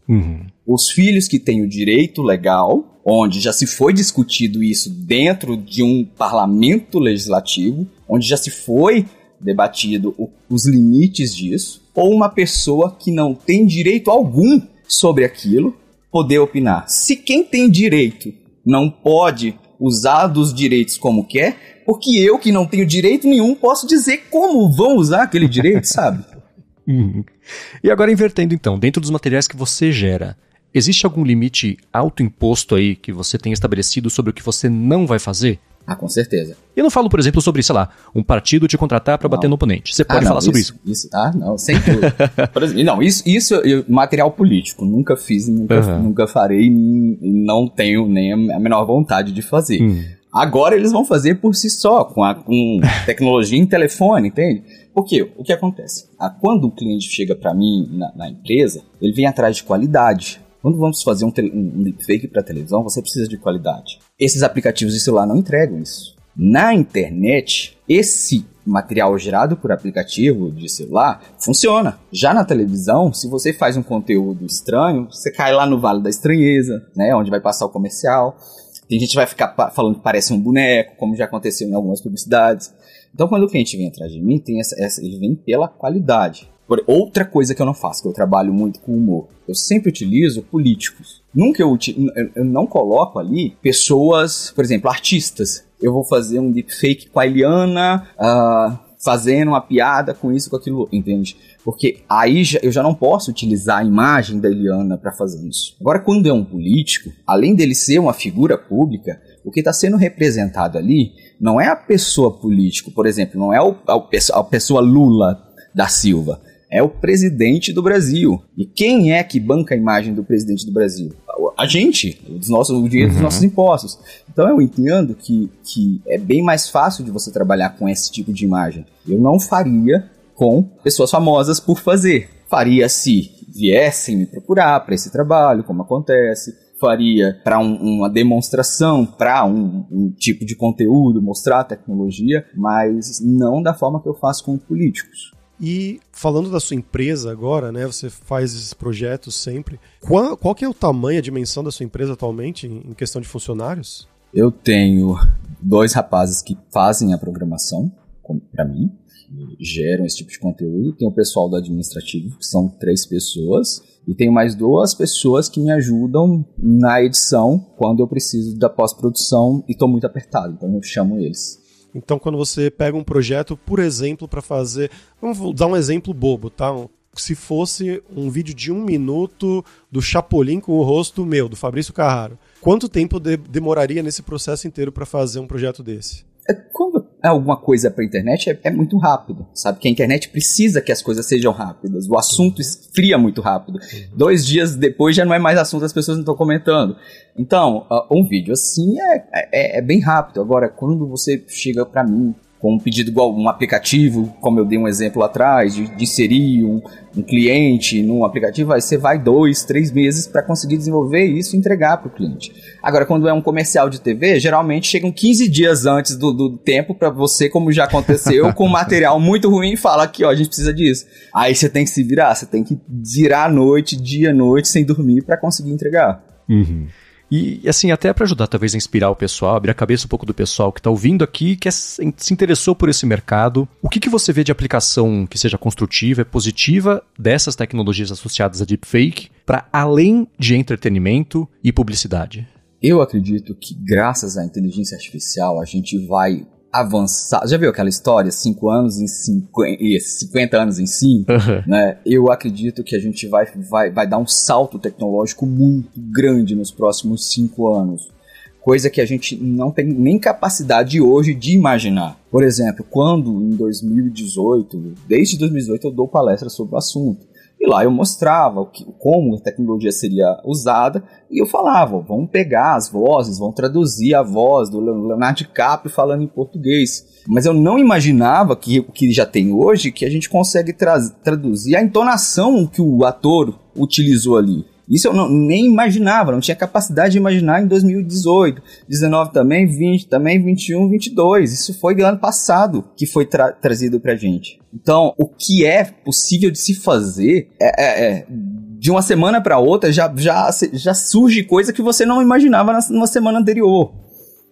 Uhum. Os filhos que têm o direito legal, onde já se foi discutido isso dentro de um parlamento legislativo, onde já se foi debatido os limites disso, ou uma pessoa que não tem direito algum sobre aquilo poder opinar. Se quem tem direito não pode usar dos direitos como quer, porque eu que não tenho direito nenhum posso dizer como vão usar aquele direito, sabe? Uhum. E agora invertendo então, dentro dos materiais que você gera, existe algum limite autoimposto aí que você tem estabelecido sobre o que você não vai fazer? Ah, com certeza. Eu não falo, por exemplo, sobre, sei lá, um partido te contratar para bater no oponente. Você pode ah, não, falar sobre isso, isso. Ah, não, sem dúvida. exemplo, não, isso, isso eu, material político. Nunca fiz, nunca, uhum. nunca farei não tenho nem a menor vontade de fazer. Hum. Agora eles vão fazer por si só, com, a, com tecnologia em telefone, entende? Porque o que acontece? Ah, quando um cliente chega para mim na, na, empresa, ele vem atrás de qualidade. Quando vamos fazer um, um deepfake para televisão, você precisa de qualidade. Esses aplicativos de celular não entregam isso. Na internet, esse material gerado por aplicativo de celular funciona. Já na televisão, se você faz um conteúdo estranho, você cai lá no Vale da Estranheza, né, onde vai passar o comercial. Tem gente que vai ficar falando que parece um boneco, como já aconteceu em algumas publicidades. Então, quando o cliente vem atrás de mim, tem essa, essa, ele vem pela qualidade. Outra coisa que eu não faço, que eu trabalho muito com humor, eu sempre utilizo políticos. Nunca eu, eu, eu não coloco ali pessoas, por exemplo, artistas. Eu vou fazer um deepfake com a Eliana, uh, fazendo uma piada com isso, com aquilo, entende? Porque aí já, eu já não posso utilizar a imagem da Eliana para fazer isso. Agora, quando é um político, além dele ser uma figura pública, o que está sendo representado ali não é a pessoa político, por exemplo, não é o, a, a pessoa Lula da Silva, é o presidente do Brasil. E quem é que banca a imagem do presidente do Brasil? A gente, dos nossos, o dinheiro dos uhum. nossos impostos. Então eu entendo que, que é bem mais fácil de você trabalhar com esse tipo de imagem. Eu não faria com pessoas famosas por fazer. Faria se viessem me procurar para esse trabalho, como acontece faria para um, uma demonstração, para um, um, tipo de conteúdo, mostrar a tecnologia, mas não da forma que eu faço com políticos. E falando da sua empresa agora, né? Você faz esses projetos sempre. Qual, qual que é o tamanho, a dimensão da sua empresa atualmente em questão de funcionários? Eu tenho dois rapazes que fazem a programação para mim, que geram esse tipo de conteúdo. Tem o pessoal do administrativo, que são três pessoas. E tenho mais duas pessoas que me ajudam na edição quando eu preciso da pós-produção e estou muito apertado, então eu chamo eles. Então, quando você pega um projeto, por exemplo, para fazer. Vamos dar um exemplo bobo, tá? Se fosse um vídeo de um minuto do Chapolin com o rosto meu, do Fabrício Carraro, quanto tempo de demoraria nesse processo inteiro para fazer um projeto desse? É alguma coisa para a internet, é, é, muito rápido, sabe? Que a internet precisa que as coisas sejam rápidas. O assunto esfria muito rápido. Dois dias depois já não é mais assunto, as pessoas não estão comentando. Então, uh, um vídeo assim é, é, é, bem rápido. Agora, quando você chega para mim com um pedido igual um aplicativo, como eu dei um exemplo atrás, de, de inserir um, um, cliente num aplicativo, aí você vai dois, três meses para conseguir desenvolver isso e entregar para o cliente. Agora, quando é um comercial de TV, geralmente chegam 15 dias antes do, do tempo para você, como já aconteceu, com material muito ruim e fala aqui, ó, a gente precisa disso. Aí você tem que se virar, você tem que virar a noite, dia, noite, sem dormir para conseguir entregar. Uhum. E, assim, até para ajudar talvez a inspirar o pessoal, abrir a cabeça um pouco do pessoal que está ouvindo aqui, que é, se interessou por esse mercado, o que, que você vê de aplicação que seja construtiva, e positiva dessas tecnologias associadas a deepfake para além de entretenimento e publicidade? Eu acredito que graças à inteligência artificial a gente vai avançar. Já viu aquela história? 5 anos em 50 anos em 5? Uhum. Né? Eu acredito que a gente vai, vai, vai dar um salto tecnológico muito grande nos próximos 5 anos. Coisa que a gente não tem nem capacidade hoje de imaginar. Por exemplo, quando em 2018, desde 2018 eu dou palestras sobre o assunto. E lá eu mostrava o que, como a tecnologia seria usada e eu falava, vamos pegar as vozes, vamos traduzir a voz do Leonardo DiCaprio falando em português. Mas eu não imaginava que o que já tem hoje, que a gente consegue tra traduzir a entonação que o ator utilizou ali. Isso eu não, nem imaginava, não tinha capacidade de imaginar em 2018, 19 também, 20 também, 21, 22. Isso foi do ano passado que foi tra trazido pra gente. Então, o que é possível de se fazer é, é, é de uma semana para outra já, já, já surge coisa que você não imaginava na, numa semana anterior.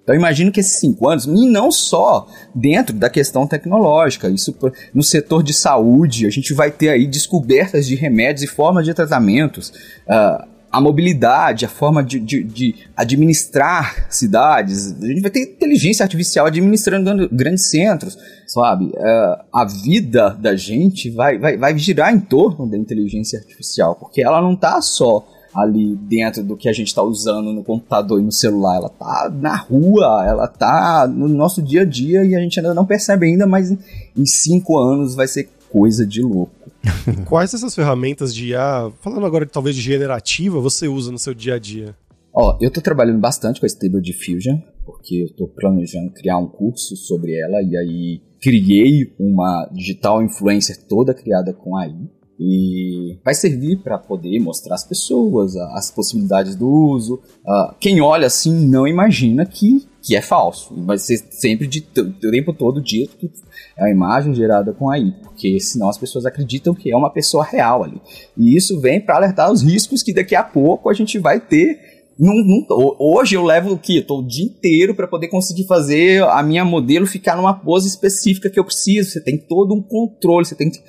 Então imagino que esses cinco anos, e não só dentro da questão tecnológica, isso no setor de saúde, a gente vai ter aí descobertas de remédios e formas de tratamentos, uh, a mobilidade, a forma de, de, de, administrar cidades, a gente vai ter inteligência artificial administrando grandes centros, sabe? Uh, a vida da gente vai, vai, vai girar em torno da inteligência artificial, porque ela não está só ali dentro do que a gente está usando no computador e no celular. Ela tá na rua, ela tá no nosso dia a dia e a gente ainda não percebe ainda, mas em cinco anos vai ser coisa de louco. Quais essas ferramentas de IA, falando agora talvez de generativa, você usa no seu dia a dia? Ó, eu tô trabalhando bastante com a Stable Diffusion, porque eu tô planejando criar um curso sobre ela e aí criei uma digital influencer toda criada com AI. E vai servir para poder mostrar às pessoas as possibilidades do uso. Uh, quem olha assim não imagina que, que é falso. Vai ser sempre de o tempo todo dito que é uma imagem gerada com AI, porque senão as pessoas acreditam que é uma pessoa real ali. E isso vem para alertar os riscos que daqui a pouco a gente vai ter não, não, hoje eu levo o quê? Tô o dia inteiro para poder conseguir fazer a minha modelo ficar numa pose específica que eu preciso. Você tem todo um controle, você tem que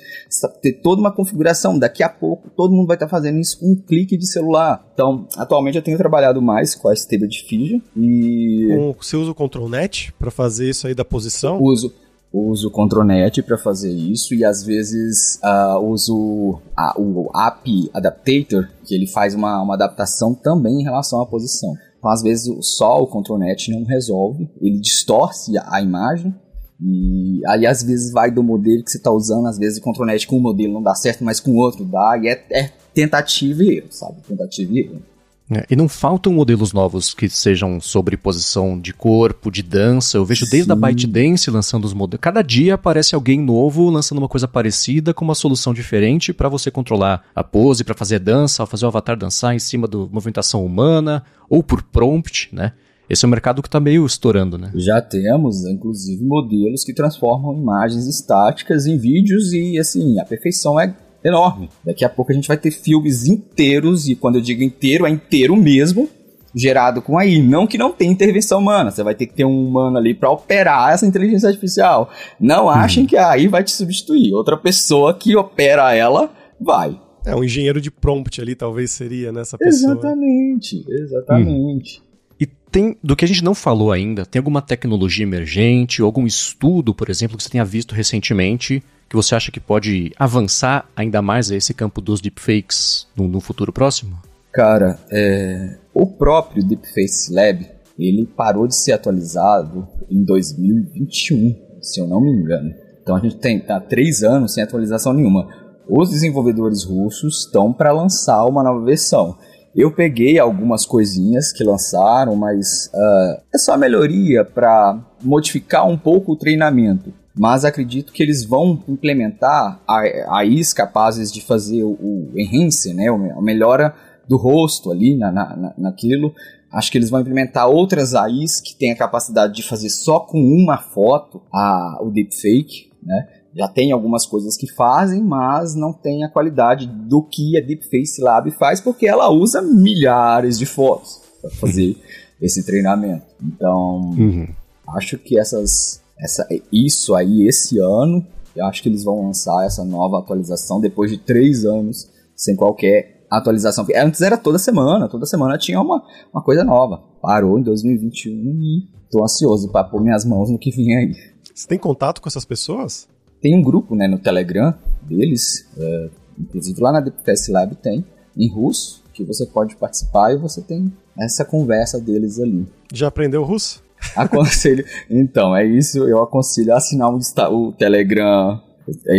ter toda uma configuração. Daqui a pouco todo mundo vai estar tá fazendo isso com um clique de celular. Então, atualmente eu tenho trabalhado mais com a Stable Diffusion e. Você usa o Control Net para fazer isso aí da posição? Uso uso o Contronet para fazer isso e às vezes uh, uso a, o App Adaptator, que ele faz uma, uma adaptação também em relação à posição. Então, às vezes, só o Contronet não resolve, ele distorce a, a imagem e aí às vezes vai do modelo que você está usando, às vezes o Contronet com um modelo não dá certo, mas com outro dá, e é, é tentativa e erro, sabe? Tentativa e erro. É, e não faltam modelos novos que sejam sobre posição de corpo, de dança. Eu vejo Sim. desde a ByteDance lançando os modelos. Cada dia aparece alguém novo lançando uma coisa parecida com uma solução diferente para você controlar a pose, para fazer dança, fazer o avatar dançar em cima da movimentação humana ou por prompt, né? Esse é um mercado que está meio estourando, né? Já temos, inclusive, modelos que transformam imagens estáticas em vídeos e, assim, a perfeição é enorme. Daqui a pouco a gente vai ter filmes inteiros, e quando eu digo inteiro, é inteiro mesmo, gerado com AI. Não que não tenha intervenção humana, você vai ter que ter um humano ali para operar essa inteligência artificial. Não uhum. achem que a AI vai te substituir. Outra pessoa que opera ela vai. É, um engenheiro de prompt ali talvez seria nessa pessoa. Exatamente, exatamente. Hum. E tem, do que a gente não falou ainda, tem alguma tecnologia emergente, algum estudo, por exemplo, que você tenha visto recentemente que você acha que pode avançar ainda mais esse campo dos deepfakes no, no futuro próximo? Cara, é, o próprio Deepface Lab ele parou de ser atualizado em 2021, se eu não me engano. Então a gente tem tá, três anos sem atualização nenhuma. Os desenvolvedores russos estão para lançar uma nova versão. Eu peguei algumas coisinhas que lançaram, mas uh, é só melhoria para modificar um pouco o treinamento mas acredito que eles vão implementar AIs capazes de fazer o, o enhance, né, a melhora do rosto ali na, na, naquilo. Acho que eles vão implementar outras AIs que têm a capacidade de fazer só com uma foto a, o deepfake, né? Já tem algumas coisas que fazem, mas não tem a qualidade do que a Deepface Lab faz, porque ela usa milhares de fotos. para fazer esse treinamento. Então, uhum. acho que essas, essa, isso aí, esse ano, eu acho que eles vão lançar essa nova atualização depois de três anos sem qualquer atualização. Antes era toda semana, toda semana tinha uma, uma coisa nova. Parou em 2021 e tô ansioso para pôr minhas mãos no que vem aí. Você tem contato com essas pessoas? Tem um grupo né, no Telegram deles, é, inclusive lá na DPS Lab tem, em russo, que você pode participar e você tem essa conversa deles ali. Já aprendeu russo? Aconselho. Então, é isso. Eu aconselho a assinar o, o Telegram.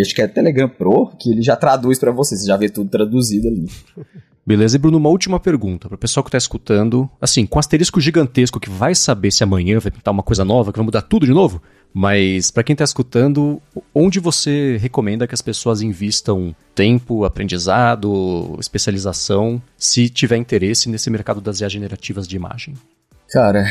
Acho que é Telegram Pro, que ele já traduz para você. Você já vê tudo traduzido ali. Beleza, e Bruno, uma última pergunta para o pessoal que está escutando. Assim, com asterisco gigantesco que vai saber se amanhã vai pintar uma coisa nova, que vai mudar tudo de novo. Mas para quem está escutando, onde você recomenda que as pessoas invistam tempo, aprendizado, especialização, se tiver interesse nesse mercado das IA generativas de imagem? Cara,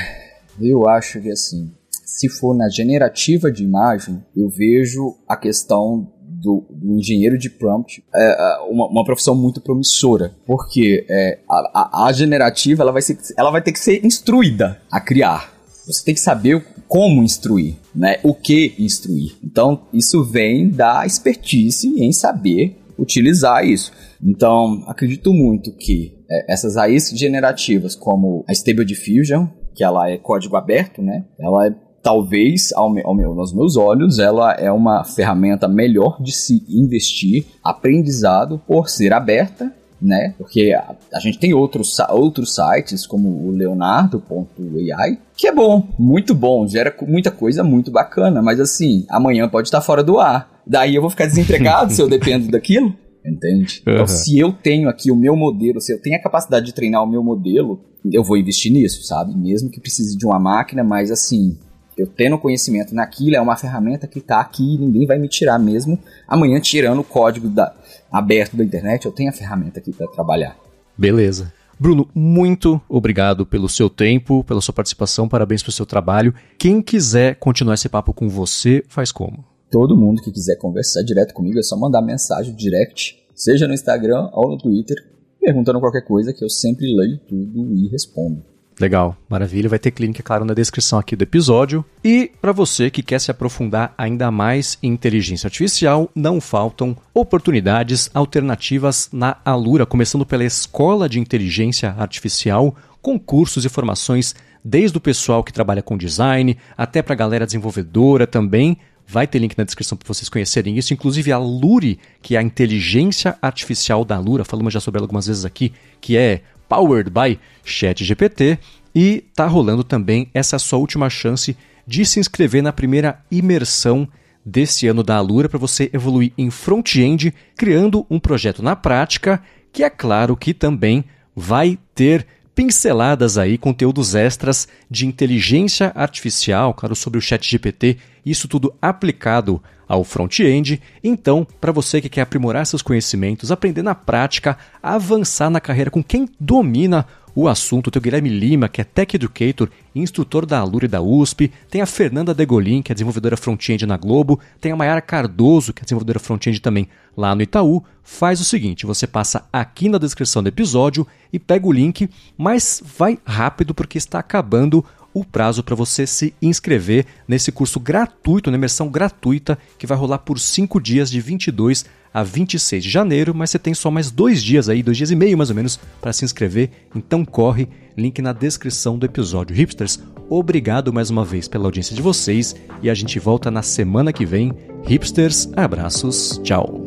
eu acho que assim, se for na generativa de imagem, eu vejo a questão do, do, engenheiro de prompt é, é uma, uma, profissão muito promissora, porque é, a, a, a, generativa ela vai, ser, ela vai ter que ser instruída a criar. Você tem que saber como instruir, né? O que instruir. Então, isso vem da expertise em saber utilizar isso. Então, acredito muito que é, essas AIs generativas, como a Stable Diffusion, que ela é código aberto, né? Ela é talvez, ao ao meu, aos meus olhos, ela é uma ferramenta melhor de se investir, aprendizado por ser aberta né? Porque a, a, gente tem outros, outros sites, como o leonardo.ai, que é bom, muito bom, gera muita coisa muito bacana, mas assim, amanhã pode estar fora do ar. Daí eu vou ficar desempregado se eu dependo daquilo. Entende? Uhum. Então, se eu tenho aqui o meu modelo, se eu tenho a capacidade de treinar o meu modelo, eu vou investir nisso, sabe? Mesmo que precise de uma máquina, mas assim, eu tendo conhecimento naquilo, é uma ferramenta que está aqui, ninguém vai me tirar mesmo. Amanhã, tirando o código da, aberto da internet, eu tenho a ferramenta aqui para trabalhar. Beleza. Bruno, muito obrigado pelo seu tempo, pela sua participação, parabéns pelo seu trabalho. Quem quiser continuar esse papo com você, faz como? Todo mundo que quiser conversar direto comigo é só mandar mensagem direct, seja no Instagram ou no Twitter, perguntando qualquer coisa que eu sempre leio tudo e respondo. Legal, maravilha. Vai ter clínica, claro, na descrição aqui do episódio. E para você que quer se aprofundar ainda mais em inteligência artificial, não faltam oportunidades alternativas na Alura, começando pela Escola de Inteligência Artificial, com cursos e formações desde o pessoal que trabalha com design até para a galera desenvolvedora também. Vai ter link na descrição para vocês conhecerem isso. Inclusive a Luri, que é a inteligência artificial da Alura, falamos já sobre ela algumas vezes aqui, que é powered by ChatGPT e tá rolando também essa sua última chance de se inscrever na primeira imersão desse ano da Alura para você evoluir em front-end, criando um projeto na prática, que é claro que também vai ter pinceladas aí, conteúdos extras de inteligência artificial, claro, sobre o chat GPT, isso tudo aplicado ao front-end. Então, para você que quer aprimorar seus conhecimentos, aprender na prática, avançar na carreira com quem domina o assunto. Tem o Guilherme Lima, que é Tech Educator, instrutor da Alura e da USP. Tem a Fernanda Degolin, que é desenvolvedora front-end na Globo. Tem a Mayara Cardoso, que é desenvolvedora front-end também lá no Itaú. Faz o seguinte, você passa aqui na descrição do episódio e pega o link, mas vai rápido porque está acabando o prazo para você se inscrever nesse curso gratuito, na imersão gratuita, que vai rolar por 5 dias de 22 a 26 de janeiro, mas você tem só mais dois dias aí, dois dias e meio mais ou menos, para se inscrever. Então corre, link na descrição do episódio. Hipsters, obrigado mais uma vez pela audiência de vocês e a gente volta na semana que vem. Hipsters, abraços, tchau.